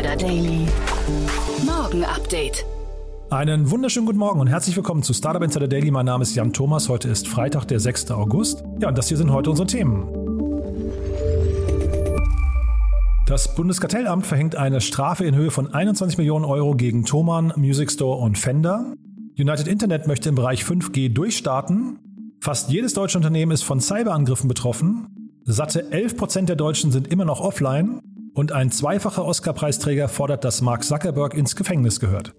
Insider Daily. Morgen Update. Einen wunderschönen guten Morgen und herzlich willkommen zu Startup Insider Daily. Mein Name ist Jan Thomas. Heute ist Freitag, der 6. August. Ja, und das hier sind heute unsere Themen. Das Bundeskartellamt verhängt eine Strafe in Höhe von 21 Millionen Euro gegen Thomann, Music Store und Fender. United Internet möchte im Bereich 5G durchstarten. Fast jedes deutsche Unternehmen ist von Cyberangriffen betroffen. Satte 11% der Deutschen sind immer noch offline. Und ein zweifacher Oscar-Preisträger fordert, dass Mark Zuckerberg ins Gefängnis gehört.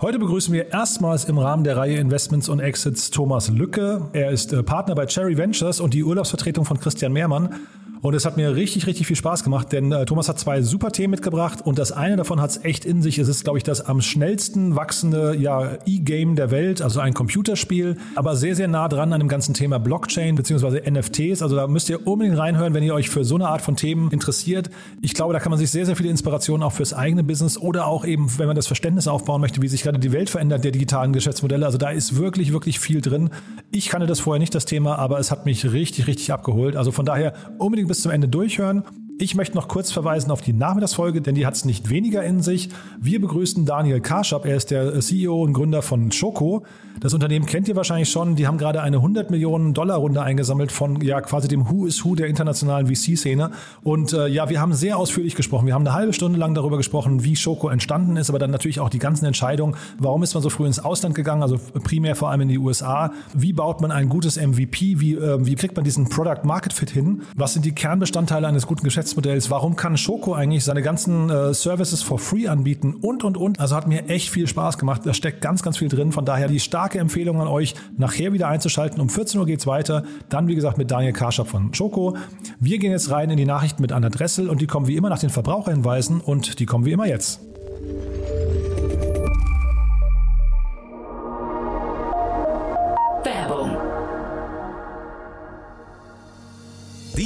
Heute begrüßen wir erstmals im Rahmen der Reihe Investments und Exits Thomas Lücke. Er ist äh, Partner bei Cherry Ventures und die Urlaubsvertretung von Christian Mehrmann. Und es hat mir richtig, richtig viel Spaß gemacht, denn äh, Thomas hat zwei super Themen mitgebracht und das eine davon hat es echt in sich. Es ist, glaube ich, das am schnellsten wachsende ja, E-Game der Welt, also ein Computerspiel, aber sehr, sehr nah dran an dem ganzen Thema Blockchain bzw. NFTs. Also da müsst ihr unbedingt reinhören, wenn ihr euch für so eine Art von Themen interessiert. Ich glaube, da kann man sich sehr, sehr viele Inspirationen auch fürs eigene Business oder auch eben, wenn man das Verständnis aufbauen möchte, wie sich gerade die Welt verändert, der digitalen Geschäftsmodelle. Also da ist wirklich, wirklich viel drin. Ich kannte das vorher nicht, das Thema, aber es hat mich richtig, richtig abgeholt. Also von daher unbedingt bis zum Ende durchhören. Ich möchte noch kurz verweisen auf die Nachmittagsfolge, denn die hat es nicht weniger in sich. Wir begrüßen Daniel Karschap, er ist der CEO und Gründer von Choco. Das Unternehmen kennt ihr wahrscheinlich schon. Die haben gerade eine 100 Millionen Dollar Runde eingesammelt von ja quasi dem Who is Who der internationalen VC-Szene. Und äh, ja, wir haben sehr ausführlich gesprochen. Wir haben eine halbe Stunde lang darüber gesprochen, wie Choco entstanden ist, aber dann natürlich auch die ganzen Entscheidungen. Warum ist man so früh ins Ausland gegangen? Also primär vor allem in die USA. Wie baut man ein gutes MVP? Wie, äh, wie kriegt man diesen Product Market Fit hin? Was sind die Kernbestandteile eines guten Geschäftsmodells? Warum kann Choco eigentlich seine ganzen äh, Services for free anbieten? Und, und, und. Also hat mir echt viel Spaß gemacht. Da steckt ganz, ganz viel drin. Von daher die starke starke Empfehlung an euch, nachher wieder einzuschalten. Um 14 Uhr geht's weiter. Dann, wie gesagt, mit Daniel Karschap von Schoko. Wir gehen jetzt rein in die Nachrichten mit Anna Dressel und die kommen wie immer nach den Verbraucherhinweisen und die kommen wie immer jetzt.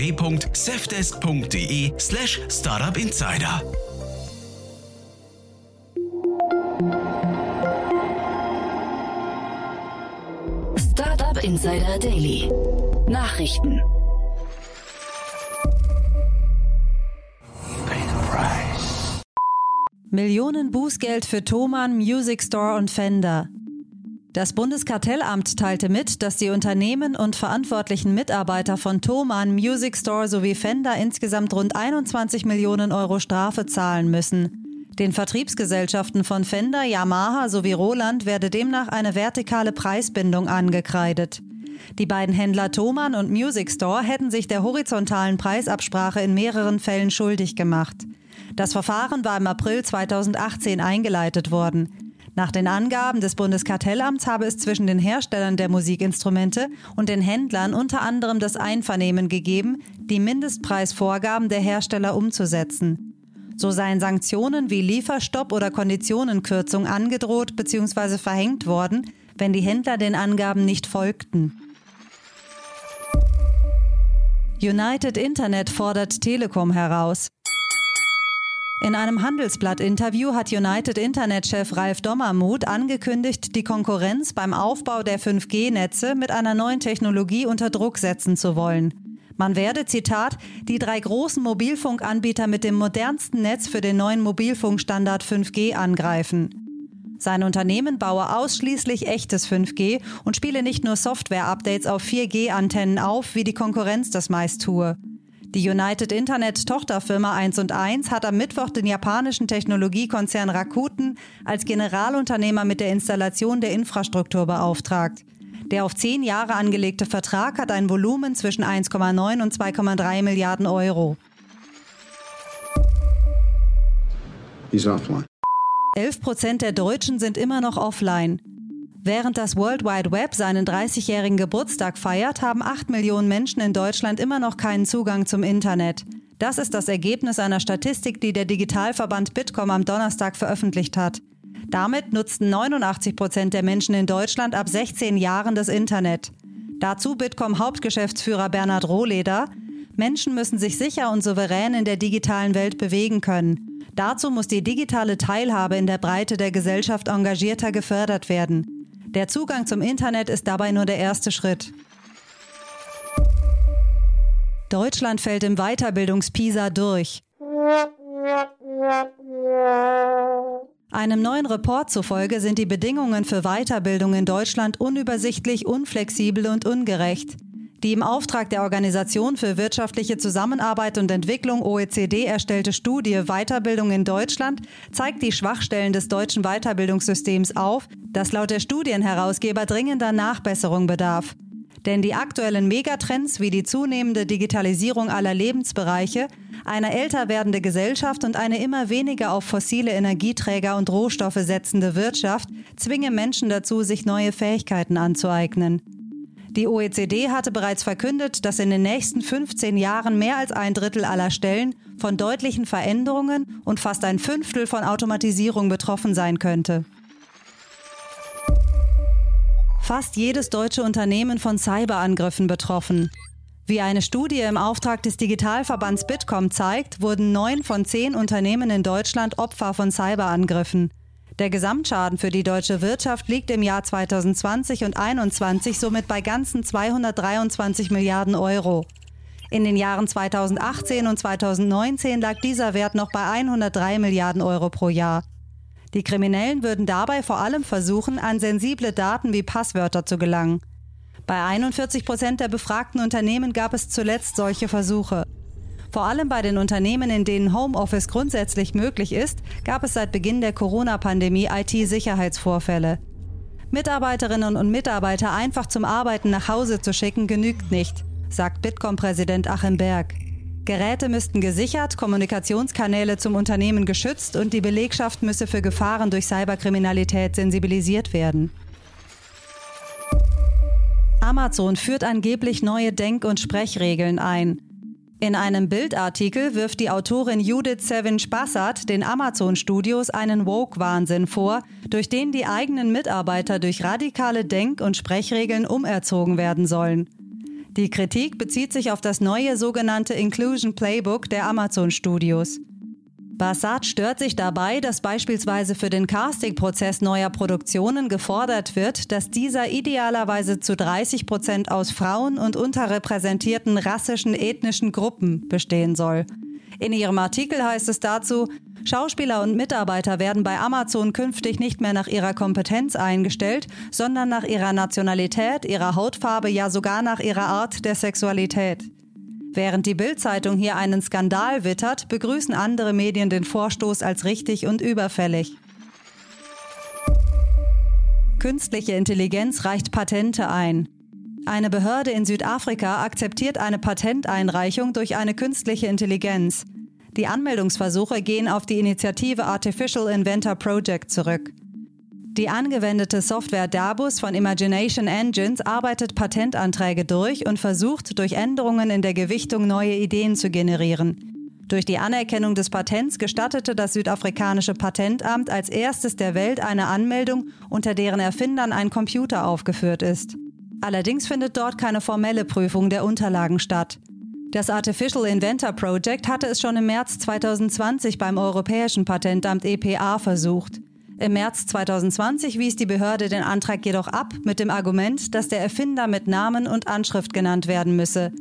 www.safdesk.de slash startupinsider. Startup Insider Daily. Nachrichten. Millionen Bußgeld für Thomann, Music Store und Fender. Das Bundeskartellamt teilte mit, dass die Unternehmen und verantwortlichen Mitarbeiter von Thomann, Music Store sowie Fender insgesamt rund 21 Millionen Euro Strafe zahlen müssen. Den Vertriebsgesellschaften von Fender, Yamaha sowie Roland werde demnach eine vertikale Preisbindung angekreidet. Die beiden Händler Thomann und Music Store hätten sich der horizontalen Preisabsprache in mehreren Fällen schuldig gemacht. Das Verfahren war im April 2018 eingeleitet worden. Nach den Angaben des Bundeskartellamts habe es zwischen den Herstellern der Musikinstrumente und den Händlern unter anderem das Einvernehmen gegeben, die Mindestpreisvorgaben der Hersteller umzusetzen. So seien Sanktionen wie Lieferstopp oder Konditionenkürzung angedroht bzw. verhängt worden, wenn die Händler den Angaben nicht folgten. United Internet fordert Telekom heraus. In einem Handelsblatt-Interview hat United Internet-Chef Ralf Dommermuth angekündigt, die Konkurrenz beim Aufbau der 5G-Netze mit einer neuen Technologie unter Druck setzen zu wollen. Man werde, Zitat, die drei großen Mobilfunkanbieter mit dem modernsten Netz für den neuen Mobilfunkstandard 5G angreifen. Sein Unternehmen baue ausschließlich echtes 5G und spiele nicht nur Software-Updates auf 4G-Antennen auf, wie die Konkurrenz das meist tue. Die United Internet Tochterfirma 1 und 1 hat am Mittwoch den japanischen Technologiekonzern Rakuten als Generalunternehmer mit der Installation der Infrastruktur beauftragt. Der auf zehn Jahre angelegte Vertrag hat ein Volumen zwischen 1,9 und 2,3 Milliarden Euro. He's offline. 11 Prozent der Deutschen sind immer noch offline. Während das World Wide Web seinen 30-jährigen Geburtstag feiert, haben 8 Millionen Menschen in Deutschland immer noch keinen Zugang zum Internet. Das ist das Ergebnis einer Statistik, die der Digitalverband Bitkom am Donnerstag veröffentlicht hat. Damit nutzten 89 Prozent der Menschen in Deutschland ab 16 Jahren das Internet. Dazu Bitkom Hauptgeschäftsführer Bernhard Rohleder. Menschen müssen sich sicher und souverän in der digitalen Welt bewegen können. Dazu muss die digitale Teilhabe in der Breite der Gesellschaft engagierter gefördert werden. Der Zugang zum Internet ist dabei nur der erste Schritt. Deutschland fällt im Weiterbildungspisa durch. Einem neuen Report zufolge sind die Bedingungen für Weiterbildung in Deutschland unübersichtlich, unflexibel und ungerecht. Die im Auftrag der Organisation für wirtschaftliche Zusammenarbeit und Entwicklung OECD erstellte Studie Weiterbildung in Deutschland zeigt die Schwachstellen des deutschen Weiterbildungssystems auf, das laut der Studienherausgeber dringender Nachbesserung bedarf. Denn die aktuellen Megatrends wie die zunehmende Digitalisierung aller Lebensbereiche, eine älter werdende Gesellschaft und eine immer weniger auf fossile Energieträger und Rohstoffe setzende Wirtschaft zwingen Menschen dazu, sich neue Fähigkeiten anzueignen. Die OECD hatte bereits verkündet, dass in den nächsten 15 Jahren mehr als ein Drittel aller Stellen von deutlichen Veränderungen und fast ein Fünftel von Automatisierung betroffen sein könnte. Fast jedes deutsche Unternehmen von Cyberangriffen betroffen. Wie eine Studie im Auftrag des Digitalverbands Bitkom zeigt, wurden neun von zehn Unternehmen in Deutschland Opfer von Cyberangriffen. Der Gesamtschaden für die deutsche Wirtschaft liegt im Jahr 2020 und 2021 somit bei ganzen 223 Milliarden Euro. In den Jahren 2018 und 2019 lag dieser Wert noch bei 103 Milliarden Euro pro Jahr. Die Kriminellen würden dabei vor allem versuchen, an sensible Daten wie Passwörter zu gelangen. Bei 41 Prozent der befragten Unternehmen gab es zuletzt solche Versuche. Vor allem bei den Unternehmen, in denen Homeoffice grundsätzlich möglich ist, gab es seit Beginn der Corona-Pandemie IT-Sicherheitsvorfälle. Mitarbeiterinnen und Mitarbeiter einfach zum Arbeiten nach Hause zu schicken, genügt nicht, sagt Bitkom-Präsident Achim Berg. Geräte müssten gesichert, Kommunikationskanäle zum Unternehmen geschützt und die Belegschaft müsse für Gefahren durch Cyberkriminalität sensibilisiert werden. Amazon führt angeblich neue Denk- und Sprechregeln ein. In einem Bildartikel wirft die Autorin Judith Sevin-Spassat den Amazon-Studios einen Woke-Wahnsinn vor, durch den die eigenen Mitarbeiter durch radikale Denk- und Sprechregeln umerzogen werden sollen. Die Kritik bezieht sich auf das neue sogenannte Inclusion Playbook der Amazon-Studios. Bassat stört sich dabei, dass beispielsweise für den Casting-Prozess neuer Produktionen gefordert wird, dass dieser idealerweise zu 30 Prozent aus Frauen und unterrepräsentierten rassischen ethnischen Gruppen bestehen soll. In ihrem Artikel heißt es dazu, Schauspieler und Mitarbeiter werden bei Amazon künftig nicht mehr nach ihrer Kompetenz eingestellt, sondern nach ihrer Nationalität, ihrer Hautfarbe, ja sogar nach ihrer Art der Sexualität. Während die Bild-Zeitung hier einen Skandal wittert, begrüßen andere Medien den Vorstoß als richtig und überfällig. Künstliche Intelligenz reicht Patente ein. Eine Behörde in Südafrika akzeptiert eine Patenteinreichung durch eine künstliche Intelligenz. Die Anmeldungsversuche gehen auf die Initiative Artificial Inventor Project zurück. Die angewendete Software Dabus von Imagination Engines arbeitet Patentanträge durch und versucht, durch Änderungen in der Gewichtung neue Ideen zu generieren. Durch die Anerkennung des Patents gestattete das südafrikanische Patentamt als erstes der Welt eine Anmeldung, unter deren Erfindern ein Computer aufgeführt ist. Allerdings findet dort keine formelle Prüfung der Unterlagen statt. Das Artificial Inventor Project hatte es schon im März 2020 beim Europäischen Patentamt EPA versucht. Im März 2020 wies die Behörde den Antrag jedoch ab mit dem Argument, dass der Erfinder mit Namen und Anschrift genannt werden müsse.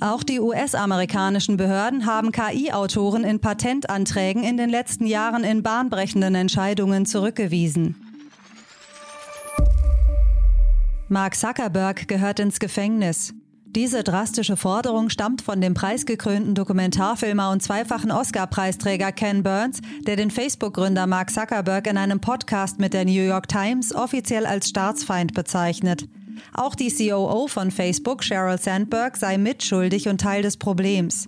Auch die US-amerikanischen Behörden haben KI-Autoren in Patentanträgen in den letzten Jahren in bahnbrechenden Entscheidungen zurückgewiesen. Mark Zuckerberg gehört ins Gefängnis. Diese drastische Forderung stammt von dem preisgekrönten Dokumentarfilmer und zweifachen Oscar-Preisträger Ken Burns, der den Facebook-Gründer Mark Zuckerberg in einem Podcast mit der New York Times offiziell als Staatsfeind bezeichnet. Auch die COO von Facebook, Sheryl Sandberg, sei mitschuldig und Teil des Problems.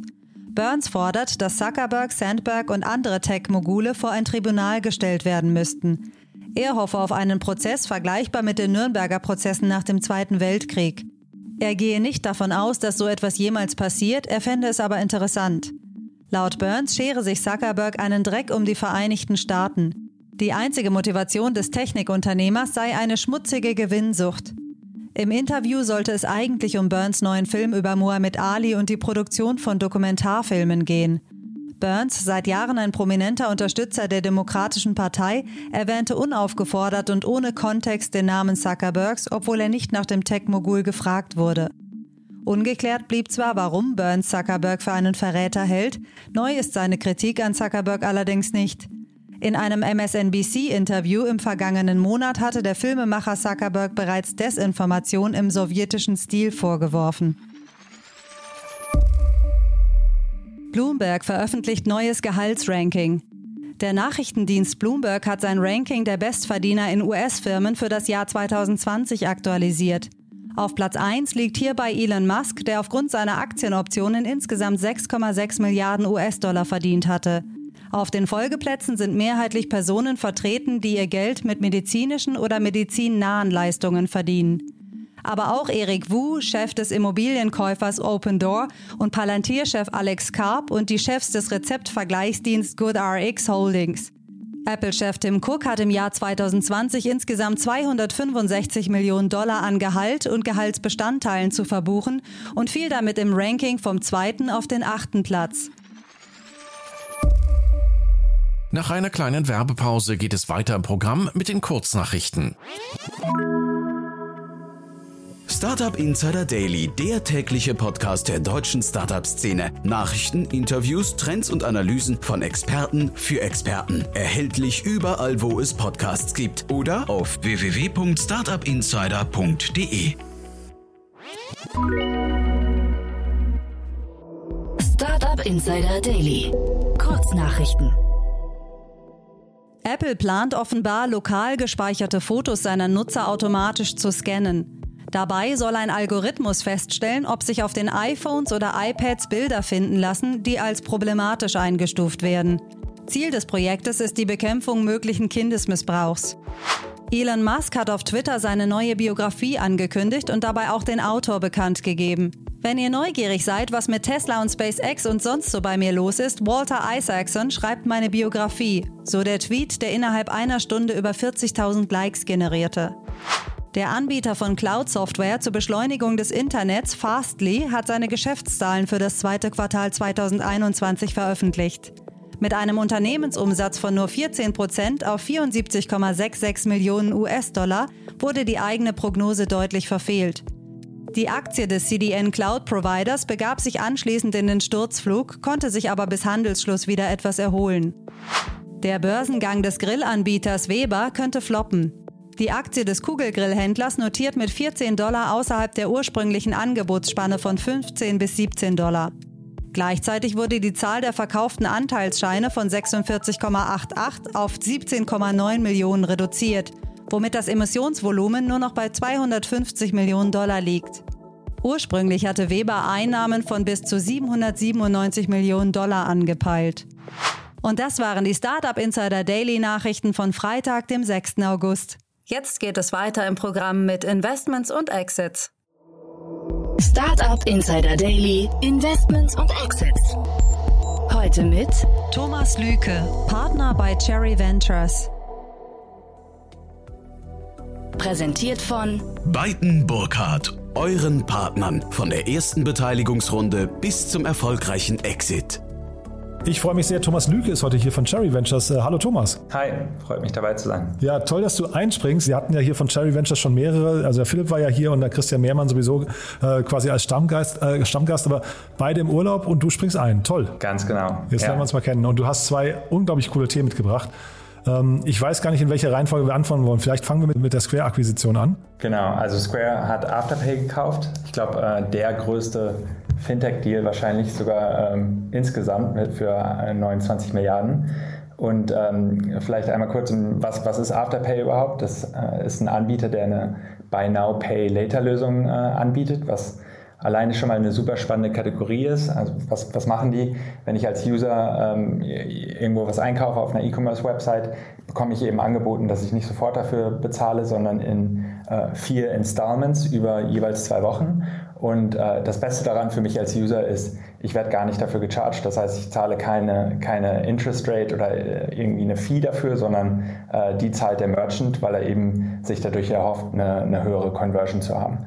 Burns fordert, dass Zuckerberg, Sandberg und andere Tech-Mogule vor ein Tribunal gestellt werden müssten. Er hoffe auf einen Prozess vergleichbar mit den Nürnberger Prozessen nach dem Zweiten Weltkrieg. Er gehe nicht davon aus, dass so etwas jemals passiert, er fände es aber interessant. Laut Burns schere sich Zuckerberg einen Dreck um die Vereinigten Staaten. Die einzige Motivation des Technikunternehmers sei eine schmutzige Gewinnsucht. Im Interview sollte es eigentlich um Burns neuen Film über Muhammad Ali und die Produktion von Dokumentarfilmen gehen. Burns, seit Jahren ein prominenter Unterstützer der Demokratischen Partei, erwähnte unaufgefordert und ohne Kontext den Namen Zuckerbergs, obwohl er nicht nach dem Tech-Mogul gefragt wurde. Ungeklärt blieb zwar, warum Burns Zuckerberg für einen Verräter hält, neu ist seine Kritik an Zuckerberg allerdings nicht. In einem MSNBC-Interview im vergangenen Monat hatte der Filmemacher Zuckerberg bereits Desinformation im sowjetischen Stil vorgeworfen. Bloomberg veröffentlicht neues Gehaltsranking. Der Nachrichtendienst Bloomberg hat sein Ranking der Bestverdiener in US-Firmen für das Jahr 2020 aktualisiert. Auf Platz 1 liegt hierbei Elon Musk, der aufgrund seiner Aktienoptionen insgesamt 6,6 Milliarden US-Dollar verdient hatte. Auf den Folgeplätzen sind mehrheitlich Personen vertreten, die ihr Geld mit medizinischen oder medizinnahen Leistungen verdienen. Aber auch Erik Wu, Chef des Immobilienkäufers Open Door und Palantir-Chef Alex Karp und die Chefs des Rezeptvergleichsdienst GoodRx Holdings. Apple-Chef Tim Cook hat im Jahr 2020 insgesamt 265 Millionen Dollar an Gehalt und Gehaltsbestandteilen zu verbuchen und fiel damit im Ranking vom zweiten auf den achten Platz. Nach einer kleinen Werbepause geht es weiter im Programm mit den Kurznachrichten. Startup Insider Daily, der tägliche Podcast der deutschen Startup-Szene. Nachrichten, Interviews, Trends und Analysen von Experten für Experten. Erhältlich überall, wo es Podcasts gibt oder auf www.startupinsider.de. Startup Insider Daily. Kurznachrichten. Apple plant offenbar, lokal gespeicherte Fotos seiner Nutzer automatisch zu scannen. Dabei soll ein Algorithmus feststellen, ob sich auf den iPhones oder iPads Bilder finden lassen, die als problematisch eingestuft werden. Ziel des Projektes ist die Bekämpfung möglichen Kindesmissbrauchs. Elon Musk hat auf Twitter seine neue Biografie angekündigt und dabei auch den Autor bekannt gegeben. Wenn ihr neugierig seid, was mit Tesla und SpaceX und sonst so bei mir los ist, Walter Isaacson schreibt meine Biografie, so der Tweet, der innerhalb einer Stunde über 40.000 Likes generierte. Der Anbieter von Cloud-Software zur Beschleunigung des Internets, Fastly, hat seine Geschäftszahlen für das zweite Quartal 2021 veröffentlicht. Mit einem Unternehmensumsatz von nur 14 Prozent auf 74,66 Millionen US-Dollar wurde die eigene Prognose deutlich verfehlt. Die Aktie des CDN Cloud Providers begab sich anschließend in den Sturzflug, konnte sich aber bis Handelsschluss wieder etwas erholen. Der Börsengang des Grillanbieters Weber könnte floppen. Die Aktie des Kugelgrillhändlers notiert mit 14 Dollar außerhalb der ursprünglichen Angebotsspanne von 15 bis 17 Dollar. Gleichzeitig wurde die Zahl der verkauften Anteilsscheine von 46,88 auf 17,9 Millionen reduziert womit das Emissionsvolumen nur noch bei 250 Millionen Dollar liegt. Ursprünglich hatte Weber Einnahmen von bis zu 797 Millionen Dollar angepeilt. Und das waren die Startup Insider Daily Nachrichten von Freitag, dem 6. August. Jetzt geht es weiter im Programm mit Investments und Exits. Startup Insider Daily, Investments und Exits. Heute mit Thomas Lüke, Partner bei Cherry Ventures. Präsentiert von Beiten Burkhardt, euren Partnern von der ersten Beteiligungsrunde bis zum erfolgreichen Exit. Ich freue mich sehr, Thomas Lüke ist heute hier von Cherry Ventures. Äh, hallo Thomas. Hi, freut mich dabei zu sein. Ja, toll, dass du einspringst. Wir hatten ja hier von Cherry Ventures schon mehrere. Also der Philipp war ja hier und der Christian Mehrmann sowieso äh, quasi als Stammgast, äh, Stammgast, aber beide im Urlaub und du springst ein. Toll. Ganz genau. Jetzt ja. lernen wir uns mal kennen. Und du hast zwei unglaublich coole Themen mitgebracht. Ähm, ich weiß gar nicht, in welcher Reihenfolge wir anfangen wollen. Vielleicht fangen wir mit, mit der Square-Akquisition an. Genau, also Square hat Afterpay gekauft. Ich glaube, äh, der größte Fintech-Deal wahrscheinlich sogar ähm, insgesamt mit für 29 Milliarden. Und ähm, vielleicht einmal kurz, was, was ist Afterpay überhaupt? Das äh, ist ein Anbieter, der eine Buy Now, Pay Later Lösung äh, anbietet, was alleine schon mal eine super spannende Kategorie ist. Also was, was machen die? Wenn ich als User ähm, irgendwo was einkaufe auf einer E-Commerce-Website, bekomme ich eben angeboten, dass ich nicht sofort dafür bezahle, sondern in äh, vier Installments über jeweils zwei Wochen. Und äh, das Beste daran für mich als User ist, ich werde gar nicht dafür gecharged. Das heißt, ich zahle keine, keine Interest Rate oder äh, irgendwie eine Fee dafür, sondern äh, die zahlt der Merchant, weil er eben sich dadurch erhofft, eine, eine höhere Conversion zu haben.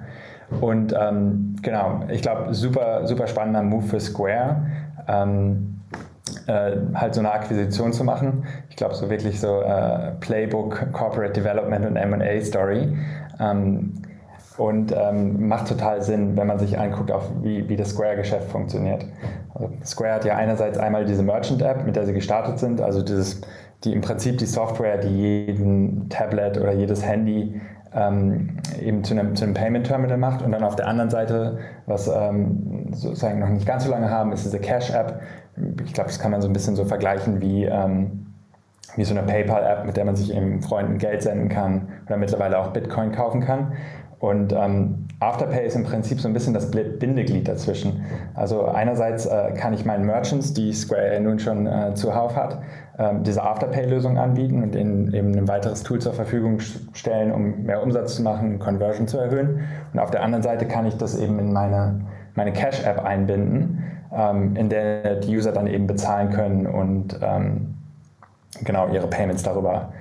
Und ähm, genau, ich glaube, super, super spannender Move für Square. Ähm, äh, halt so eine Akquisition zu machen. Ich glaube, so wirklich so äh, Playbook, Corporate Development und MA Story. Ähm, und ähm, macht total Sinn, wenn man sich anguckt, auf wie, wie das Square-Geschäft funktioniert. Also Square hat ja einerseits einmal diese Merchant-App, mit der sie gestartet sind, also dieses, die im Prinzip die Software, die jeden Tablet oder jedes Handy ähm, eben zu einem, zu einem Payment Terminal macht. Und dann auf der anderen Seite, was ähm, sozusagen noch nicht ganz so lange haben, ist diese Cash App, ich glaube, das kann man so ein bisschen so vergleichen wie, ähm, wie so eine PayPal-App, mit der man sich eben Freunden Geld senden kann oder mittlerweile auch Bitcoin kaufen kann. Und ähm, Afterpay ist im Prinzip so ein bisschen das Bindeglied dazwischen. Also einerseits äh, kann ich meinen Merchants, die Square nun schon äh, zuhauf hat, äh, diese Afterpay-Lösung anbieten und ihnen eben ein weiteres Tool zur Verfügung stellen, um mehr Umsatz zu machen, Conversion zu erhöhen. Und auf der anderen Seite kann ich das eben in meine, meine Cash-App einbinden ähm, in der die User dann eben bezahlen können und ähm, genau ihre Payments darüber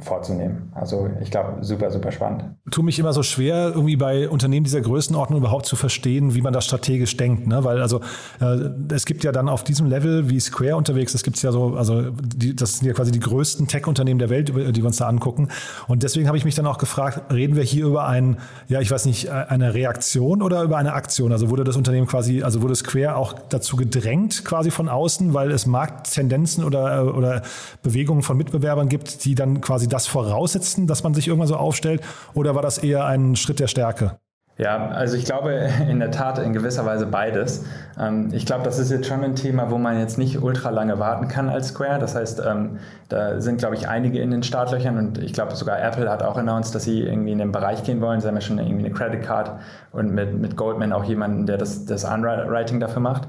vorzunehmen. Also ich glaube, super, super spannend. Tut mich immer so schwer, irgendwie bei Unternehmen dieser Größenordnung überhaupt zu verstehen, wie man das strategisch denkt. Ne? Weil also äh, es gibt ja dann auf diesem Level wie Square unterwegs, es gibt ja so, also die, das sind ja quasi die größten Tech-Unternehmen der Welt, die wir uns da angucken. Und deswegen habe ich mich dann auch gefragt, reden wir hier über ein, ja, ich weiß nicht, eine Reaktion oder über eine Aktion? Also wurde das Unternehmen quasi, also wurde Square auch dazu gedrängt, quasi von außen, weil es Markttendenzen oder, oder Bewegungen von Mitbewerbern gibt, die dann quasi das voraussetzen, dass man sich irgendwann so aufstellt? Oder war das eher ein Schritt der Stärke? Ja, also ich glaube in der Tat in gewisser Weise beides. Ähm, ich glaube, das ist jetzt schon ein Thema, wo man jetzt nicht ultra lange warten kann als Square. Das heißt, ähm, da sind, glaube ich, einige in den Startlöchern und ich glaube sogar Apple hat auch announced, dass sie irgendwie in den Bereich gehen wollen. Sie haben ja schon irgendwie eine Credit Card und mit, mit Goldman auch jemanden, der das, das Underwriting dafür macht.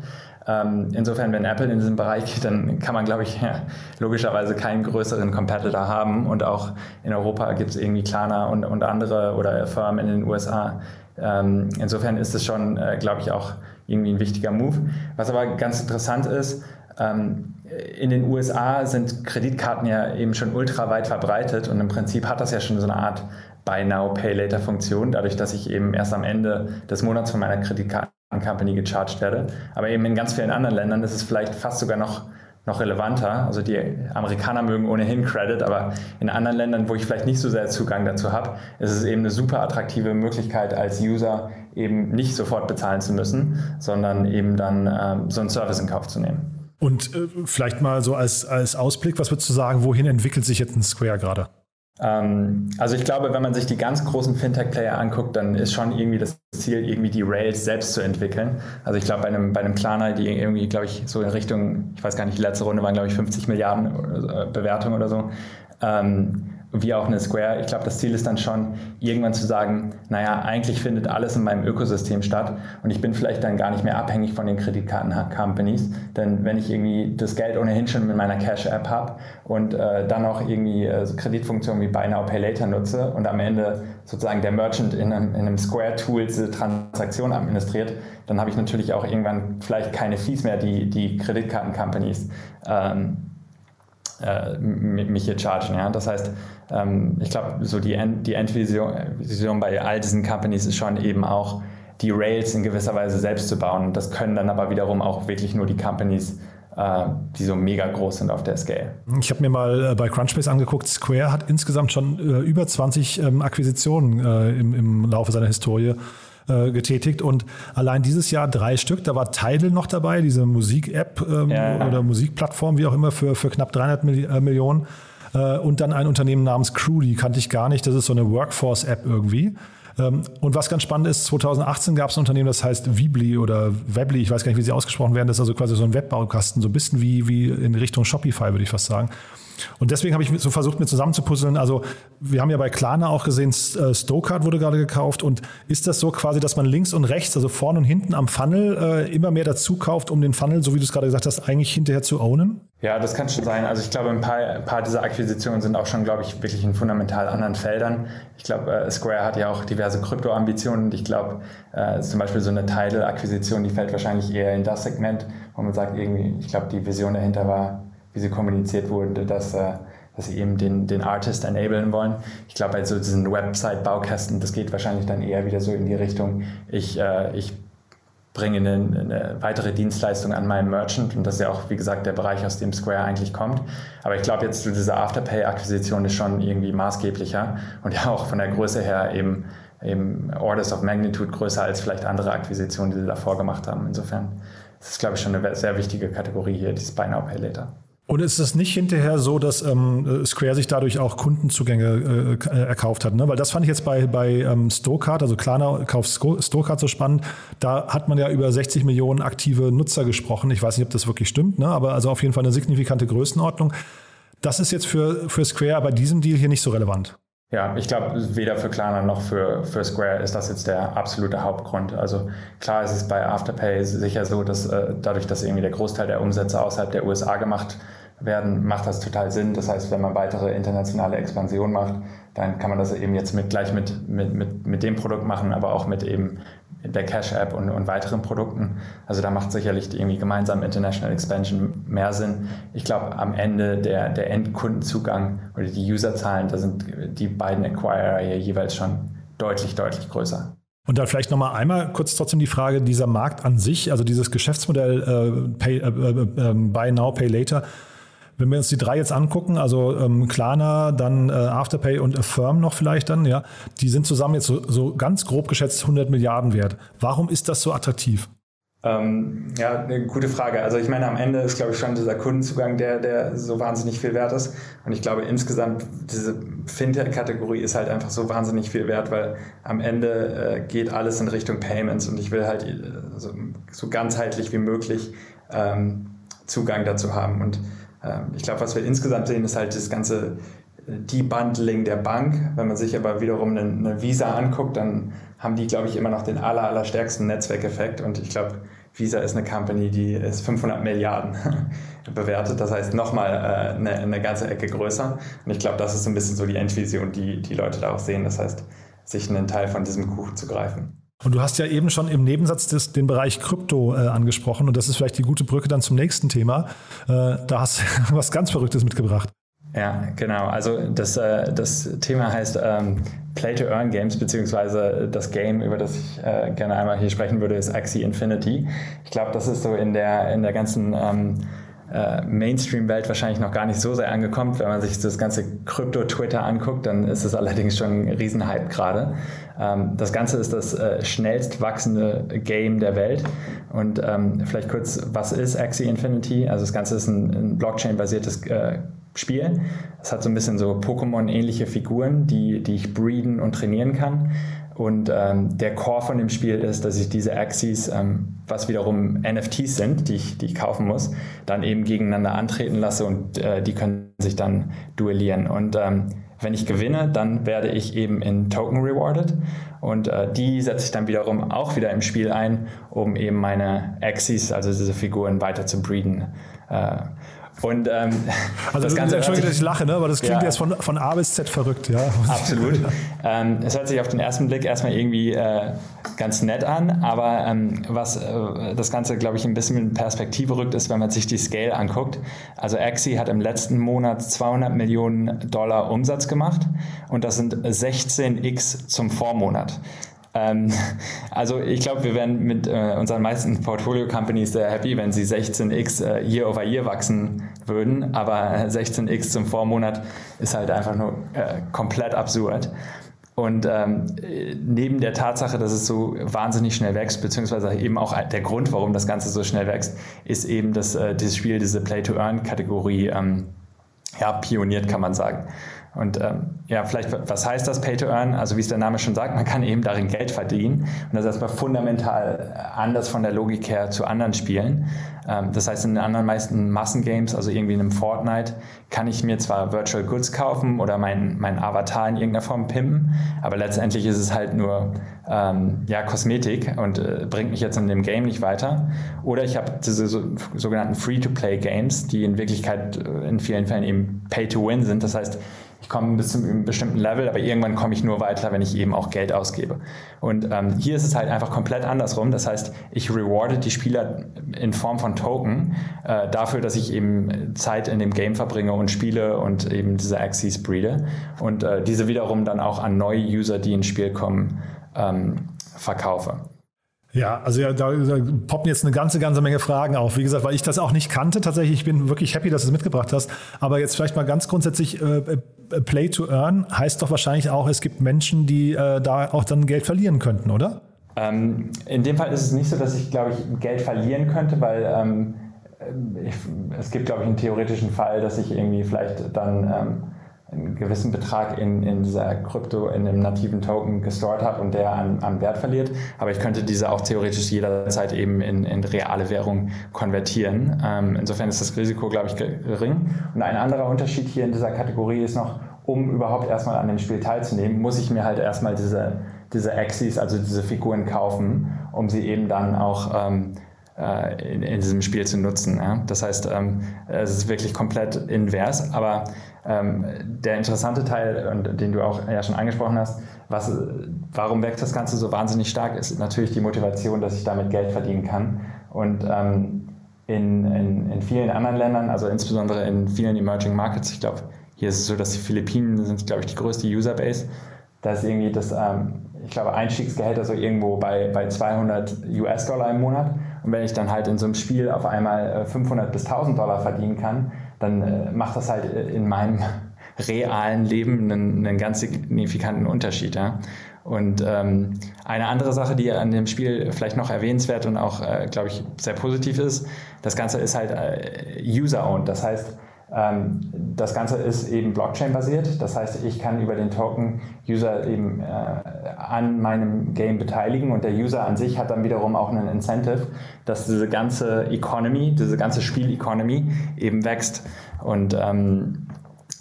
Ähm, insofern, wenn Apple in diesen Bereich geht, dann kann man, glaube ich, ja, logischerweise keinen größeren Competitor haben. Und auch in Europa gibt es irgendwie Klarna und, und andere oder Firmen in den USA. Ähm, insofern ist es schon, äh, glaube ich, auch irgendwie ein wichtiger Move. Was aber ganz interessant ist, ähm, in den USA sind Kreditkarten ja eben schon ultra weit verbreitet und im Prinzip hat das ja schon so eine Art Buy Now, Pay Later Funktion, dadurch, dass ich eben erst am Ende des Monats von meiner Kreditkarte Company gecharged werde. Aber eben in ganz vielen anderen Ländern ist es vielleicht fast sogar noch, noch relevanter. Also die Amerikaner mögen ohnehin Credit, aber in anderen Ländern, wo ich vielleicht nicht so sehr Zugang dazu habe, ist es eben eine super attraktive Möglichkeit als User eben nicht sofort bezahlen zu müssen, sondern eben dann ähm, so einen Service in Kauf zu nehmen. Und äh, vielleicht mal so als, als Ausblick, was würdest du sagen, wohin entwickelt sich jetzt ein Square gerade? Ähm, also ich glaube, wenn man sich die ganz großen Fintech-Player anguckt, dann ist schon irgendwie das Ziel, irgendwie die Rails selbst zu entwickeln. Also ich glaube, bei einem, bei einem Klarna, die irgendwie, glaube ich, so in Richtung, ich weiß gar nicht, die letzte Runde waren, glaube ich, 50 Milliarden äh, Bewertungen oder so. Ähm, wie auch eine Square. Ich glaube, das Ziel ist dann schon, irgendwann zu sagen, naja, eigentlich findet alles in meinem Ökosystem statt und ich bin vielleicht dann gar nicht mehr abhängig von den Kreditkarten-Companies, denn wenn ich irgendwie das Geld ohnehin schon mit meiner Cash-App habe und äh, dann auch irgendwie äh, Kreditfunktionen wie Buy Now, Pay Later nutze und am Ende sozusagen der Merchant in einem, in einem Square-Tool diese Transaktion administriert, dann habe ich natürlich auch irgendwann vielleicht keine Fees mehr, die die Kreditkarten-Companies ähm, äh, mich hier chargen. Ja? Das heißt, ähm, ich glaube, so die, End, die Endvision bei all diesen Companies ist schon eben auch, die Rails in gewisser Weise selbst zu bauen. Das können dann aber wiederum auch wirklich nur die Companies, äh, die so mega groß sind auf der Scale. Ich habe mir mal äh, bei Crunchbase angeguckt, Square hat insgesamt schon äh, über 20 ähm, Akquisitionen äh, im, im Laufe seiner Historie äh, getätigt und allein dieses Jahr drei Stück. Da war Tidal noch dabei, diese Musik-App ähm, ja. oder Musikplattform, wie auch immer, für, für knapp 300 Milli äh, Millionen. Äh, und dann ein Unternehmen namens Crew, die kannte ich gar nicht. Das ist so eine Workforce-App irgendwie. Ähm, und was ganz spannend ist, 2018 gab es ein Unternehmen, das heißt Weebly oder Webly, ich weiß gar nicht, wie sie ausgesprochen werden. Das ist also quasi so ein Webbaukasten, so ein bisschen wie, wie in Richtung Shopify, würde ich fast sagen. Und deswegen habe ich so versucht, mir zusammenzupuzzeln. Also wir haben ja bei Klarna auch gesehen, äh, Stokart wurde gerade gekauft. Und ist das so quasi, dass man links und rechts, also vorne und hinten am Funnel äh, immer mehr dazu kauft, um den Funnel, so wie du es gerade gesagt hast, eigentlich hinterher zu ownen? Ja, das kann schon sein. Also ich glaube, ein paar, ein paar dieser Akquisitionen sind auch schon, glaube ich, wirklich in fundamental anderen Feldern. Ich glaube, äh, Square hat ja auch diverse Krypto-Ambitionen ich glaube, zum Beispiel so eine Tidal-Akquisition, die fällt wahrscheinlich eher in das Segment, wo man sagt, irgendwie, ich glaube, die Vision dahinter war, wie sie kommuniziert wurde, dass, äh, dass sie eben den, den Artist enablen wollen. Ich glaube, bei so diesen Website-Baukästen, das geht wahrscheinlich dann eher wieder so in die Richtung, ich, äh, ich bringe eine, eine, weitere Dienstleistung an meinen Merchant und das ist ja auch, wie gesagt, der Bereich, aus dem Square eigentlich kommt. Aber ich glaube jetzt, diese Afterpay-Akquisition ist schon irgendwie maßgeblicher und ja auch von der Größe her eben, eben Orders of Magnitude größer als vielleicht andere Akquisitionen, die sie davor gemacht haben. Insofern ist es, glaube ich, schon eine sehr wichtige Kategorie hier, dieses Buy Now, Pay Later. Und ist es nicht hinterher so, dass ähm, Square sich dadurch auch Kundenzugänge äh, erkauft hat? Ne? Weil das fand ich jetzt bei, bei ähm, Stokart, also Klarna kauft Stokart so spannend. Da hat man ja über 60 Millionen aktive Nutzer gesprochen. Ich weiß nicht, ob das wirklich stimmt, ne? aber also auf jeden Fall eine signifikante Größenordnung. Das ist jetzt für, für Square bei diesem Deal hier nicht so relevant. Ja, ich glaube, weder für Klarna noch für, für Square ist das jetzt der absolute Hauptgrund. Also klar ist es bei Afterpay sicher so, dass äh, dadurch, dass irgendwie der Großteil der Umsätze außerhalb der USA gemacht werden, macht das total Sinn. Das heißt, wenn man weitere internationale Expansion macht, dann kann man das eben jetzt mit, gleich mit, mit, mit, mit dem Produkt machen, aber auch mit eben der Cash-App und, und weiteren Produkten. Also da macht sicherlich die irgendwie gemeinsam International Expansion mehr Sinn. Ich glaube, am Ende der, der Endkundenzugang oder die Userzahlen, da sind die beiden Acquirer hier jeweils schon deutlich, deutlich größer. Und dann vielleicht nochmal einmal kurz trotzdem die Frage, dieser Markt an sich, also dieses Geschäftsmodell äh, pay, äh, äh, ähm, Buy Now, Pay Later, wenn wir uns die drei jetzt angucken, also ähm, Klarna, dann äh, Afterpay und Affirm noch vielleicht dann, ja, die sind zusammen jetzt so, so ganz grob geschätzt 100 Milliarden wert. Warum ist das so attraktiv? Ähm, ja, eine gute Frage. Also ich meine, am Ende ist, glaube ich, schon dieser Kundenzugang, der, der so wahnsinnig viel wert ist. Und ich glaube, insgesamt, diese Fintech-Kategorie ist halt einfach so wahnsinnig viel wert, weil am Ende äh, geht alles in Richtung Payments und ich will halt äh, so, so ganzheitlich wie möglich ähm, Zugang dazu haben. Und ich glaube, was wir insgesamt sehen, ist halt das ganze äh, Debundling der Bank. Wenn man sich aber wiederum eine, Visa anguckt, dann haben die, glaube ich, immer noch den aller, aller stärksten Netzwerkeffekt. Und ich glaube, Visa ist eine Company, die ist 500 Milliarden bewertet. Das heißt, nochmal äh, eine, eine ganze Ecke größer. Und ich glaube, das ist so ein bisschen so die Endvision, die die Leute da auch sehen. Das heißt, sich einen Teil von diesem Kuchen zu greifen. Und du hast ja eben schon im Nebensatz des, den Bereich Krypto äh, angesprochen und das ist vielleicht die gute Brücke dann zum nächsten Thema. Äh, da hast du was ganz Verrücktes mitgebracht. Ja, genau. Also das, äh, das Thema heißt ähm, Play-to-Earn-Games, beziehungsweise das Game, über das ich äh, gerne einmal hier sprechen würde, ist Axie Infinity. Ich glaube, das ist so in der, in der ganzen ähm, äh, Mainstream-Welt wahrscheinlich noch gar nicht so sehr angekommen. Wenn man sich das ganze Krypto-Twitter anguckt, dann ist es allerdings schon ein Riesenhype gerade. Ähm, das Ganze ist das äh, schnellst wachsende Game der Welt. Und ähm, vielleicht kurz, was ist Axie Infinity? Also das Ganze ist ein, ein Blockchain-basiertes äh, Spiel. Es hat so ein bisschen so Pokémon-ähnliche Figuren, die, die ich breeden und trainieren kann. Und ähm, der Core von dem Spiel ist, dass ich diese Axis, ähm, was wiederum NFTs sind, die ich, die ich kaufen muss, dann eben gegeneinander antreten lasse und äh, die können sich dann duellieren. Und ähm, wenn ich gewinne, dann werde ich eben in Token rewarded und äh, die setze ich dann wiederum auch wieder im Spiel ein, um eben meine Axis, also diese Figuren weiter zu breeden. Äh, und ähm, also das Ganze. Entschuldigung, dass ich lache, ne? aber das klingt ja, jetzt von, von A bis Z verrückt, ja. Absolut. ähm, es hört sich auf den ersten Blick erstmal irgendwie äh, ganz nett an, aber ähm, was äh, das Ganze, glaube ich, ein bisschen in Perspektive rückt, ist, wenn man sich die Scale anguckt. Also Axie hat im letzten Monat 200 Millionen Dollar Umsatz gemacht und das sind 16x zum Vormonat. Ähm, also ich glaube, wir wären mit äh, unseren meisten Portfolio-Companies sehr happy, wenn sie 16x äh, Year over Year wachsen würden, aber 16x zum Vormonat ist halt einfach nur äh, komplett absurd. Und ähm, neben der Tatsache, dass es so wahnsinnig schnell wächst, beziehungsweise eben auch der Grund, warum das Ganze so schnell wächst, ist eben, dass äh, dieses Spiel diese Play-to-Earn-Kategorie ähm, ja, pioniert, kann man sagen. Und ähm, ja, vielleicht, was heißt das Pay to Earn? Also wie es der Name schon sagt, man kann eben darin Geld verdienen. Und das ist erstmal fundamental anders von der Logik her zu anderen Spielen. Ähm, das heißt, in den anderen meisten Massengames, also irgendwie in einem Fortnite, kann ich mir zwar Virtual Goods kaufen oder meinen mein Avatar in irgendeiner Form pimpen, aber letztendlich ist es halt nur ähm, ja, Kosmetik und äh, bringt mich jetzt in dem Game nicht weiter. Oder ich habe diese so, sogenannten Free-to-Play-Games, die in Wirklichkeit äh, in vielen Fällen eben Pay-to-Win sind. Das heißt, ich komme bis zu einem bestimmten Level, aber irgendwann komme ich nur weiter, wenn ich eben auch Geld ausgebe. Und ähm, hier ist es halt einfach komplett andersrum. Das heißt, ich rewarde die Spieler in Form von Token äh, dafür, dass ich eben Zeit in dem Game verbringe und spiele und eben diese Axis breede und äh, diese wiederum dann auch an neue User, die ins Spiel kommen, ähm, verkaufe. Ja, also ja, da, da, poppen jetzt eine ganze, ganze Menge Fragen auf. Wie gesagt, weil ich das auch nicht kannte. Tatsächlich, ich bin wirklich happy, dass du es mitgebracht hast. Aber jetzt vielleicht mal ganz grundsätzlich, äh, äh, Play to Earn heißt doch wahrscheinlich auch, es gibt Menschen, die äh, da auch dann Geld verlieren könnten, oder? Ähm, in dem Fall ist es nicht so, dass ich, glaube ich, Geld verlieren könnte, weil ähm, ich, es gibt, glaube ich, einen theoretischen Fall, dass ich irgendwie vielleicht dann ähm, einen gewissen Betrag in, in dieser Krypto, in dem nativen Token gestored habe und der an, an Wert verliert. Aber ich könnte diese auch theoretisch jederzeit eben in, in reale Währung konvertieren. Ähm, insofern ist das Risiko, glaube ich, gering. Und ein anderer Unterschied hier in dieser Kategorie ist noch, um überhaupt erstmal an dem Spiel teilzunehmen, muss ich mir halt erstmal diese, diese Axis, also diese Figuren kaufen, um sie eben dann auch ähm, äh, in, in, diesem Spiel zu nutzen. Ja? Das heißt, ähm, es ist wirklich komplett invers, aber ähm, der interessante Teil, und den du auch ja schon angesprochen hast, was, warum wächst das Ganze so wahnsinnig stark, ist natürlich die Motivation, dass ich damit Geld verdienen kann. Und ähm, in, in, in, vielen anderen Ländern, also insbesondere in vielen Emerging Markets, ich glaube, hier ist es so, dass die Philippinen sind, glaube ich, die größte Userbase. Da ist irgendwie das, ähm, ich glaube, Einstiegsgehälter so irgendwo bei, bei 200 US-Dollar im Monat. Und wenn ich dann halt in so einem Spiel auf einmal 500 äh, bis 1000 Dollar verdienen kann, dann äh, macht das halt äh, in meinem realen Leben einen, einen ganz signifikanten Unterschied. Ja? Und ähm, eine andere Sache, die an dem Spiel vielleicht noch erwähnenswert und auch, äh, glaube ich, sehr positiv ist, das Ganze ist halt äh, user-owned. Das heißt, das Ganze ist eben Blockchain-basiert. Das heißt, ich kann über den Token User eben äh, an meinem Game beteiligen und der User an sich hat dann wiederum auch einen Incentive, dass diese ganze Economy, diese ganze Spiel-Economy eben wächst. Und ähm,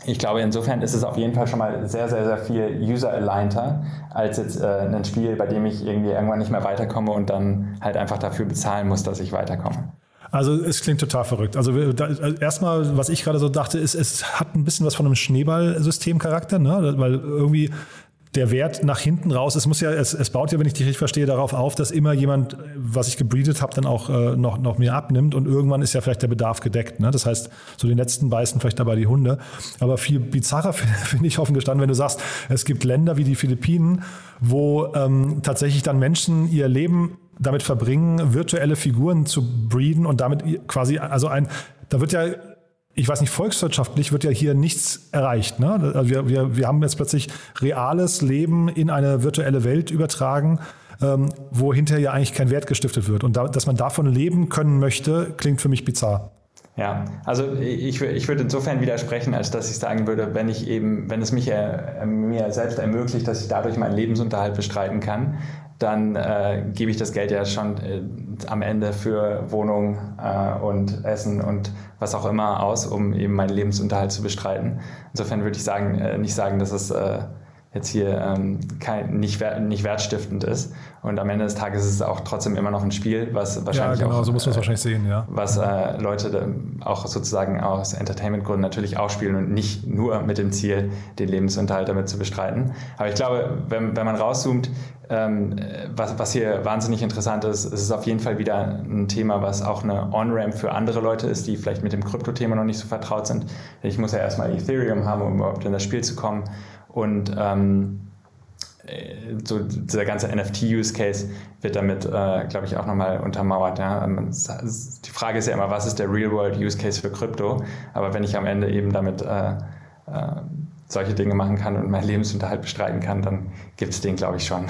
ich glaube, insofern ist es auf jeden Fall schon mal sehr, sehr, sehr viel user-alignter als jetzt äh, ein Spiel, bei dem ich irgendwie irgendwann nicht mehr weiterkomme und dann halt einfach dafür bezahlen muss, dass ich weiterkomme. Also es klingt total verrückt. Also da, erstmal, was ich gerade so dachte, ist, es hat ein bisschen was von einem Schneeballsystem-Charakter, ne? weil irgendwie der Wert nach hinten raus, es muss ja, es, es baut ja, wenn ich dich richtig verstehe, darauf auf, dass immer jemand, was ich gebreedet habe, dann auch äh, noch, noch mehr abnimmt und irgendwann ist ja vielleicht der Bedarf gedeckt. Ne? Das heißt, so den letzten beißen vielleicht dabei die Hunde. Aber viel bizarrer finde ich offen gestanden, wenn du sagst, es gibt Länder wie die Philippinen, wo ähm, tatsächlich dann Menschen ihr Leben damit verbringen, virtuelle Figuren zu breeden und damit quasi, also ein, da wird ja, ich weiß nicht, volkswirtschaftlich wird ja hier nichts erreicht. Ne? Also wir, wir, wir haben jetzt plötzlich reales Leben in eine virtuelle Welt übertragen, ähm, wo hinterher ja eigentlich kein Wert gestiftet wird. Und da, dass man davon leben können möchte, klingt für mich bizarr. Ja, also ich, ich würde insofern widersprechen, als dass ich sagen würde, wenn ich eben, wenn es mich äh, mir selbst ermöglicht, dass ich dadurch meinen Lebensunterhalt bestreiten kann, dann äh, gebe ich das Geld ja schon äh, am Ende für Wohnung äh, und Essen und was auch immer aus, um eben meinen Lebensunterhalt zu bestreiten. Insofern würde ich sagen, äh, nicht sagen, dass es äh, jetzt hier ähm, kein, nicht, nicht wertstiftend ist. Und am Ende des Tages ist es auch trotzdem immer noch ein Spiel, was wahrscheinlich ja, genau, auch, so muss man es äh, wahrscheinlich sehen, ja. Was äh, Leute auch sozusagen aus Entertainment-Gründen natürlich auch spielen und nicht nur mit dem Ziel, den Lebensunterhalt damit zu bestreiten. Aber ich glaube, wenn, wenn man rauszoomt, ähm, was, was hier wahnsinnig interessant ist, ist es auf jeden Fall wieder ein Thema, was auch eine On-Ramp für andere Leute ist, die vielleicht mit dem Krypto-Thema noch nicht so vertraut sind. Ich muss ja erstmal Ethereum haben, um überhaupt in das Spiel zu kommen. Und ähm, äh, so dieser ganze NFT-Use-Case wird damit, äh, glaube ich, auch nochmal untermauert. Ja? Ähm, die Frage ist ja immer, was ist der Real-World-Use-Case für Krypto? Aber wenn ich am Ende eben damit äh, äh, solche Dinge machen kann und meinen Lebensunterhalt bestreiten kann, dann gibt es den, glaube ich, schon.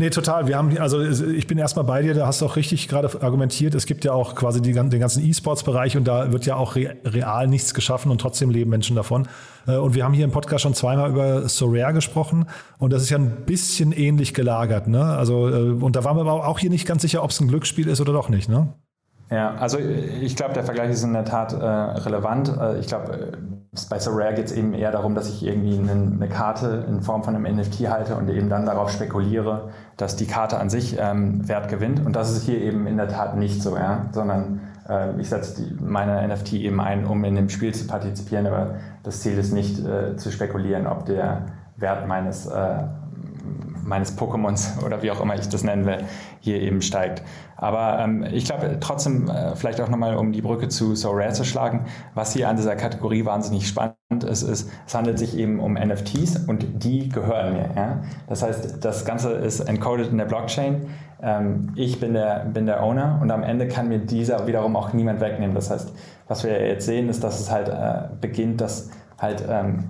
Nee, total. Wir haben, also ich bin erstmal bei dir, da hast du auch richtig gerade argumentiert. Es gibt ja auch quasi die, den ganzen E-Sports-Bereich und da wird ja auch real nichts geschaffen und trotzdem leben Menschen davon. Äh, und wir haben hier im Podcast schon zweimal über Sorare gesprochen und das ist ja ein bisschen ähnlich gelagert. Ne? Also, äh, und da waren wir aber auch hier nicht ganz sicher, ob es ein Glücksspiel ist oder doch nicht. Ne? Ja, also ich glaube, der Vergleich ist in der Tat äh, relevant. Äh, ich glaube, bei So Rare geht es eben eher darum, dass ich irgendwie eine, Karte in Form von einem NFT halte und eben dann darauf spekuliere, dass die Karte an sich ähm, Wert gewinnt. Und das ist hier eben in der Tat nicht so, ja? sondern äh, ich setze meine NFT eben ein, um in dem Spiel zu partizipieren, aber das Ziel ist nicht äh, zu spekulieren, ob der Wert meines äh, meines Pokémons oder wie auch immer ich das nennen will, hier eben steigt. Aber ähm, ich glaube trotzdem, äh, vielleicht auch nochmal, um die Brücke zu So Rare zu schlagen, was hier an dieser Kategorie wahnsinnig spannend ist, ist, es handelt sich eben um NFTs und die gehören mir. Ja? Das heißt, das Ganze ist encoded in der Blockchain. Ähm, ich bin der, bin der Owner und am Ende kann mir dieser wiederum auch niemand wegnehmen. Das heißt, was wir jetzt sehen, ist, dass es halt äh, beginnt, dass halt ähm,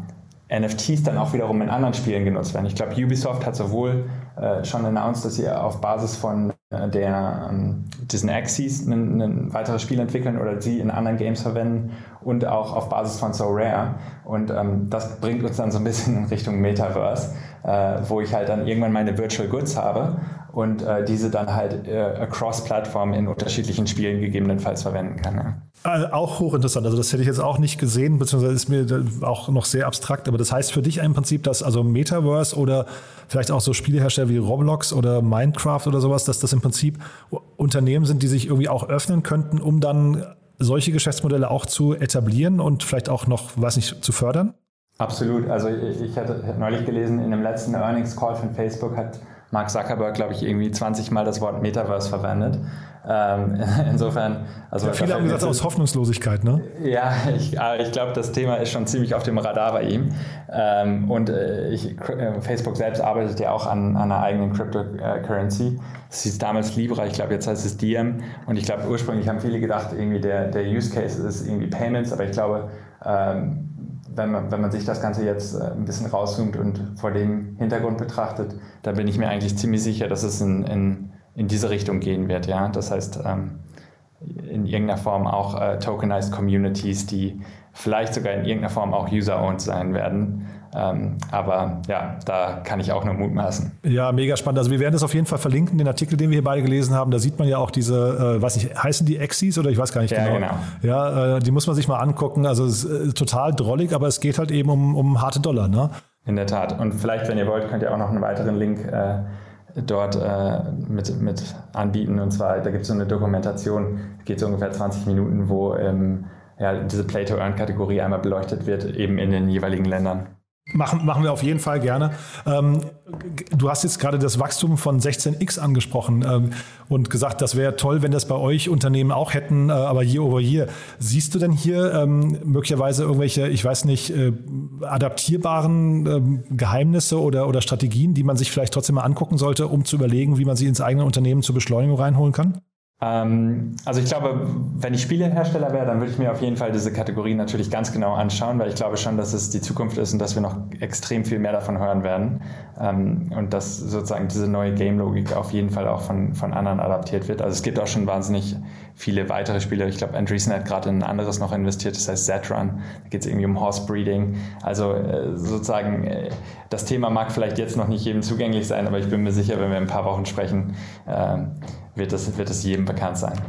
NFTs dann auch wiederum in anderen Spielen genutzt werden. Ich glaube, Ubisoft hat sowohl äh, schon announced, dass sie auf Basis von äh, der ähm, diesen Axis ein, ein weiteres Spiel entwickeln oder sie in anderen Games verwenden und auch auf Basis von So Rare. Und ähm, das bringt uns dann so ein bisschen in Richtung Metaverse, äh, wo ich halt dann irgendwann meine Virtual Goods habe und äh, diese dann halt äh, across Plattform in unterschiedlichen Spielen gegebenenfalls verwenden kann. Ja. Äh, auch hochinteressant. Also das hätte ich jetzt auch nicht gesehen, beziehungsweise ist mir auch noch sehr abstrakt. Aber das heißt für dich im Prinzip, dass also Metaverse oder vielleicht auch so Spielehersteller wie Roblox oder Minecraft oder sowas, dass das im Prinzip Unternehmen sind, die sich irgendwie auch öffnen könnten, um dann solche Geschäftsmodelle auch zu etablieren und vielleicht auch noch, weiß nicht, zu fördern? Absolut. Also ich hatte neulich gelesen, in dem letzten Earnings Call von Facebook hat Mark Zuckerberg, glaube ich, irgendwie 20 Mal das Wort Metaverse verwendet. Ähm, insofern, also ja, viele haben gesagt aus Hoffnungslosigkeit, ne? Ja, ich, ich glaube, das Thema ist schon ziemlich auf dem Radar bei ihm. Ähm, und äh, ich, äh, Facebook selbst arbeitet ja auch an, an einer eigenen Cryptocurrency. Das hieß damals Libra, ich glaube, jetzt heißt es Diem. Und ich glaube, ursprünglich haben viele gedacht, irgendwie der, der Use Case ist irgendwie Payments, aber ich glaube, ähm, wenn man, wenn man sich das Ganze jetzt äh, ein bisschen rauszoomt und vor dem Hintergrund betrachtet, dann bin ich mir eigentlich ziemlich sicher, dass es in, in, in diese Richtung gehen wird. Ja? Das heißt, ähm, in irgendeiner Form auch äh, tokenized Communities, die vielleicht sogar in irgendeiner Form auch user-owned sein werden. Ähm, aber ja, da kann ich auch nur mutmaßen. Ja, mega spannend. Also wir werden das auf jeden Fall verlinken, den Artikel, den wir hier beide gelesen haben. Da sieht man ja auch diese, äh, weiß nicht, heißen die Exis oder ich weiß gar nicht ja, genau. genau. Ja, äh, die muss man sich mal angucken. Also es ist äh, total drollig, aber es geht halt eben um, um harte Dollar, ne? In der Tat. Und vielleicht, wenn ihr wollt, könnt ihr auch noch einen weiteren Link äh, dort äh, mit, mit anbieten. Und zwar, da gibt es so eine Dokumentation, geht so ungefähr 20 Minuten, wo ähm, ja, diese Play-to-Earn-Kategorie einmal beleuchtet wird, eben in den jeweiligen Ländern. Machen, machen wir auf jeden Fall gerne. Ähm, du hast jetzt gerade das Wachstum von 16x angesprochen ähm, und gesagt, das wäre toll, wenn das bei euch Unternehmen auch hätten, äh, aber year over year. Siehst du denn hier ähm, möglicherweise irgendwelche, ich weiß nicht, äh, adaptierbaren ähm, Geheimnisse oder, oder Strategien, die man sich vielleicht trotzdem mal angucken sollte, um zu überlegen, wie man sie ins eigene Unternehmen zur Beschleunigung reinholen kann? Ähm, also ich glaube, wenn ich Spielehersteller wäre, dann würde ich mir auf jeden Fall diese Kategorie natürlich ganz genau anschauen, weil ich glaube schon, dass es die Zukunft ist und dass wir noch extrem viel mehr davon hören werden ähm, und dass sozusagen diese neue Game-Logik auf jeden Fall auch von, von anderen adaptiert wird. Also es gibt auch schon wahnsinnig viele weitere Spiele. Ich glaube, Andreessen hat gerade in ein anderes noch investiert, das heißt Z-Run. Da geht es irgendwie um Horse Breeding. Also äh, sozusagen, äh, das Thema mag vielleicht jetzt noch nicht jedem zugänglich sein, aber ich bin mir sicher, wenn wir in ein paar Wochen sprechen, äh, wird es wird das jedem bekannt sein.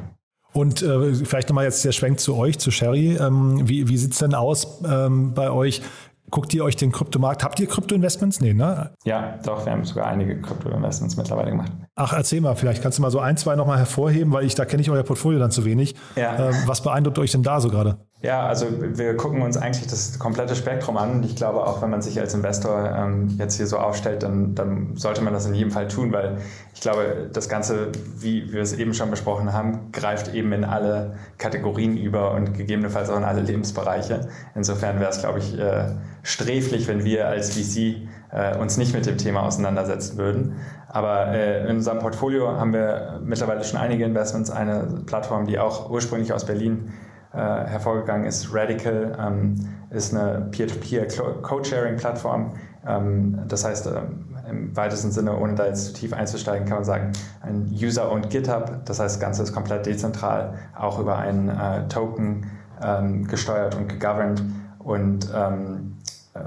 Und äh, vielleicht nochmal jetzt der Schwenk zu euch, zu Sherry. Ähm, wie wie sieht es denn aus ähm, bei euch? Guckt ihr euch den Kryptomarkt? Habt ihr Krypto-Investments? Nee, ne? Ja, doch, wir haben sogar einige Krypto-Investments mittlerweile gemacht. Ach, erzähl mal, vielleicht kannst du mal so ein, zwei nochmal hervorheben, weil ich da kenne ich euer Portfolio dann zu wenig. Ja. Ähm, was beeindruckt euch denn da so gerade? Ja, also wir gucken uns eigentlich das komplette Spektrum an. Ich glaube, auch wenn man sich als Investor ähm, jetzt hier so aufstellt, dann, dann sollte man das in jedem Fall tun, weil ich glaube, das Ganze, wie wir es eben schon besprochen haben, greift eben in alle Kategorien über und gegebenenfalls auch in alle Lebensbereiche. Insofern wäre es, glaube ich, äh, sträflich, wenn wir als VC äh, uns nicht mit dem Thema auseinandersetzen würden. Aber äh, in unserem Portfolio haben wir mittlerweile schon einige Investments. Eine Plattform, die auch ursprünglich aus Berlin äh, hervorgegangen ist. Radical ähm, ist eine Peer-to-Peer Code-Sharing-Plattform. Ähm, das heißt, ähm, im weitesten Sinne, ohne da jetzt zu tief einzusteigen, kann man sagen, ein User-owned GitHub. Das heißt, das Ganze ist komplett dezentral, auch über einen äh, Token ähm, gesteuert und gegoverned und ähm, äh,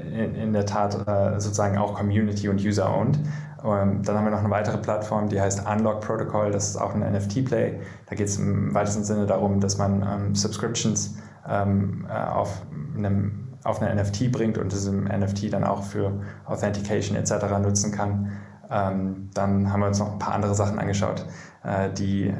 in, in, der Tat äh, sozusagen auch Community und User-owned. Ähm, dann haben wir noch eine weitere Plattform, die heißt Unlock Protocol. Das ist auch ein NFT-Play. Da geht es im weitesten Sinne darum, dass man ähm, Subscriptions ähm, äh, auf, einem, auf eine NFT bringt und diesem NFT dann auch für Authentication etc. nutzen kann. Ähm, dann haben wir uns noch ein paar andere Sachen angeschaut, äh, die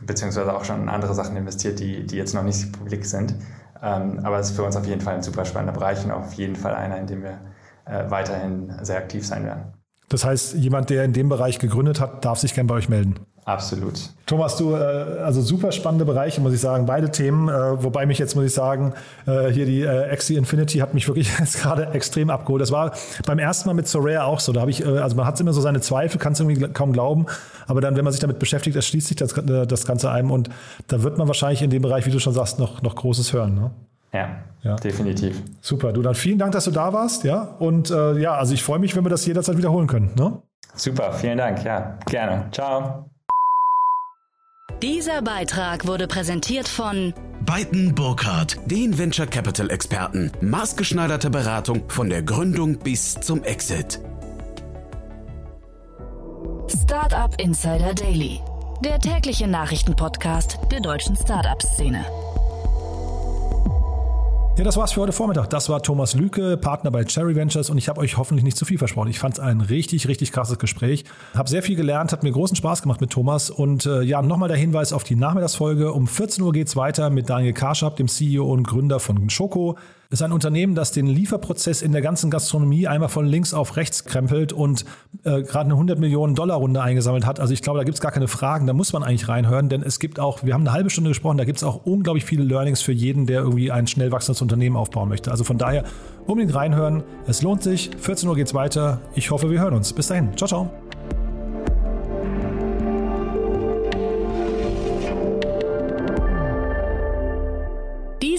beziehungsweise auch schon andere Sachen investiert, die, die jetzt noch nicht publik sind. Ähm, aber es ist für uns auf jeden Fall ein super spannender Bereich und auf jeden Fall einer, in dem wir äh, weiterhin sehr aktiv sein werden. Das heißt, jemand, der in dem Bereich gegründet hat, darf sich gerne bei euch melden. Absolut. Thomas, du, äh, also super spannende Bereiche, muss ich sagen, beide Themen. Äh, wobei mich jetzt, muss ich sagen, äh, hier die Axie Infinity hat mich wirklich jetzt gerade extrem abgeholt. Das war beim ersten Mal mit Soraya auch so. Da habe ich, also man hat immer so seine Zweifel, kann es irgendwie kaum glauben. Aber dann, wenn man sich damit beschäftigt, erschließt sich das, das Ganze einem. Und da wird man wahrscheinlich in dem Bereich, wie du schon sagst, noch, noch Großes hören. Ne? Ja, ja, definitiv. Super. Du, dann vielen Dank, dass du da warst. Ja, und äh, ja, also ich freue mich, wenn wir das jederzeit wiederholen können. Ne? Super, vielen Dank. Ja, gerne. Ciao. Dieser Beitrag wurde präsentiert von Beiten Burkhardt, den Venture Capital Experten. Maßgeschneiderte Beratung von der Gründung bis zum Exit. Startup Insider Daily, der tägliche Nachrichtenpodcast der deutschen Startup-Szene. Ja, das war's für heute Vormittag. Das war Thomas Lüke, Partner bei Cherry Ventures und ich habe euch hoffentlich nicht zu viel versprochen. Ich fand es ein richtig, richtig krasses Gespräch. Habe sehr viel gelernt, hat mir großen Spaß gemacht mit Thomas und äh, ja, nochmal der Hinweis auf die Nachmittagsfolge. Um 14 Uhr geht's weiter mit Daniel Karschab, dem CEO und Gründer von Schoko ist ein Unternehmen, das den Lieferprozess in der ganzen Gastronomie einmal von links auf rechts krempelt und äh, gerade eine 100 Millionen Dollar Runde eingesammelt hat. Also ich glaube, da gibt es gar keine Fragen, da muss man eigentlich reinhören, denn es gibt auch, wir haben eine halbe Stunde gesprochen, da gibt es auch unglaublich viele Learnings für jeden, der irgendwie ein schnell wachsendes Unternehmen aufbauen möchte. Also von daher unbedingt reinhören. Es lohnt sich. 14 Uhr geht's weiter. Ich hoffe, wir hören uns. Bis dahin. Ciao, ciao.